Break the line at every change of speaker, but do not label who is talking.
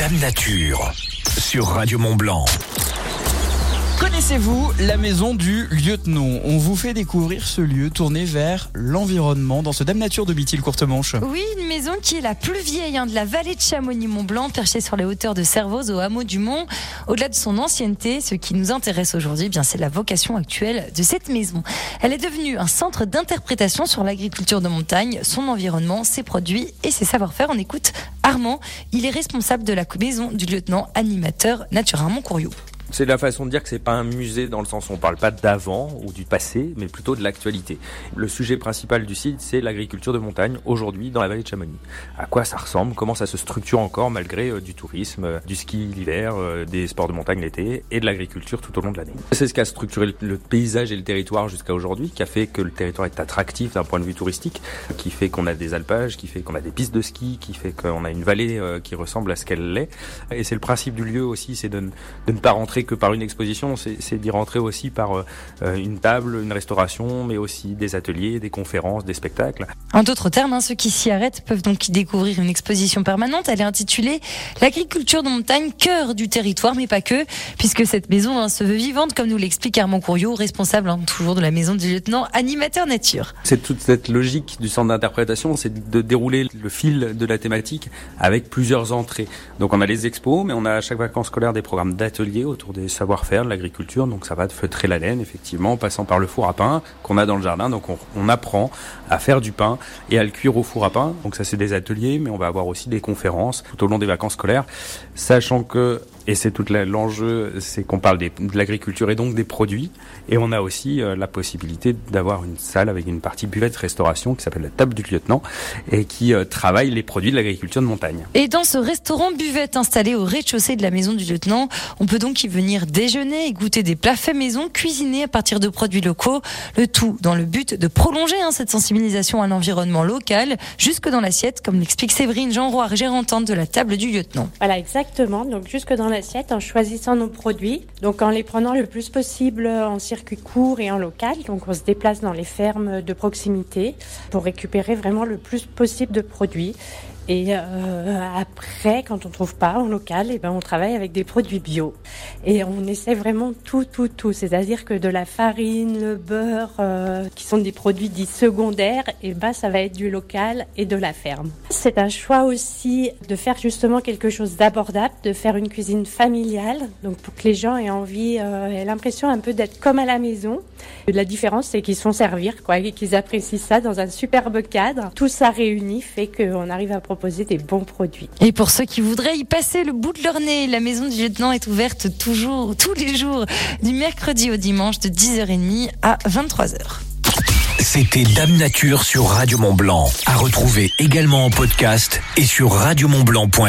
Dame Nature sur Radio Mont Blanc.
Connaissez-vous la maison du lieutenant? On vous fait découvrir ce lieu tourné vers l'environnement dans ce Dame Nature de Bitil Courtemanche.
Oui, une maison qui est la plus vieille hein, de la vallée de Chamonix-Mont-Blanc, perchée sur les hauteurs de Servoz au hameau du Mont. Au-delà de son ancienneté, ce qui nous intéresse aujourd'hui, eh bien c'est la vocation actuelle de cette maison. Elle est devenue un centre d'interprétation sur l'agriculture de montagne, son environnement, ses produits et ses savoir-faire. On écoute Armand, il est responsable de la maison du lieutenant animateur Nature Montcourriot.
C'est la façon de dire que c'est pas un musée dans le sens où on parle pas d'avant ou du passé, mais plutôt de l'actualité. Le sujet principal du site, c'est l'agriculture de montagne aujourd'hui dans la vallée de Chamonix. À quoi ça ressemble? Comment ça se structure encore malgré euh, du tourisme, euh, du ski l'hiver, euh, des sports de montagne l'été et de l'agriculture tout au long de l'année? C'est ce qui a structuré le paysage et le territoire jusqu'à aujourd'hui, qui a fait que le territoire est attractif d'un point de vue touristique, qui fait qu'on a des alpages, qui fait qu'on a des pistes de ski, qui fait qu'on a une vallée qui ressemble à ce qu'elle l'est. Et c'est le principe du lieu aussi, c'est de, de ne pas rentrer que par une exposition, c'est d'y rentrer aussi par euh, une table, une restauration, mais aussi des ateliers, des conférences, des spectacles.
En d'autres termes, hein, ceux qui s'y arrêtent peuvent donc y découvrir une exposition permanente. Elle est intitulée L'agriculture de montagne, cœur du territoire, mais pas que, puisque cette maison hein, se veut vivante, comme nous l'explique Armand Courriot, responsable hein, toujours de la maison du lieutenant animateur nature.
C'est toute cette logique du centre d'interprétation, c'est de dérouler le fil de la thématique avec plusieurs entrées. Donc on a les expos, mais on a à chaque vacances scolaire des programmes d'ateliers autour des savoir-faire, de l'agriculture. Donc ça va de feutrer la laine, effectivement, en passant par le four à pain qu'on a dans le jardin. Donc on, on, apprend à faire du pain et à le cuire au four à pain. Donc ça c'est des ateliers, mais on va avoir aussi des conférences tout au long des vacances scolaires, sachant que et c'est tout l'enjeu, c'est qu'on parle de l'agriculture et donc des produits. Et on a aussi euh, la possibilité d'avoir une salle avec une partie buvette restauration qui s'appelle la table du lieutenant et qui euh, travaille les produits de l'agriculture de montagne.
Et dans ce restaurant buvette installé au rez-de-chaussée de la maison du lieutenant, on peut donc y venir déjeuner et goûter des plats faits maison, cuisinés à partir de produits locaux. Le tout dans le but de prolonger hein, cette sensibilisation à l'environnement local jusque dans l'assiette, comme l'explique Séverine Jean Roy, gérantante de la table du lieutenant.
Voilà, exactement. Donc jusque dans l'assiette en choisissant nos produits, donc en les prenant le plus possible en circuit court et en local. Donc on se déplace dans les fermes de proximité pour récupérer vraiment le plus possible de produits. Et euh, après, quand on trouve pas en local, et eh ben on travaille avec des produits bio. Et on essaie vraiment tout, tout, tout. C'est-à-dire que de la farine, le beurre, euh, qui sont des produits dits secondaires, et eh ben ça va être du local et de la ferme. C'est un choix aussi de faire justement quelque chose d'abordable, de faire une cuisine familiale, donc pour que les gens aient envie, euh, aient l'impression un peu d'être comme à la maison. La différence, c'est qu'ils sont servir, quoi, et qu'ils apprécient ça dans un superbe cadre. Tout ça réuni fait qu'on arrive à proposer des bons produits.
Et pour ceux qui voudraient y passer le bout de leur nez, la maison du lieutenant est ouverte toujours, tous les jours, du mercredi au dimanche de 10h30 à 23h.
C'était Dame Nature sur Radio Mont Blanc. À retrouver également en podcast et sur radiomontblanc.fr.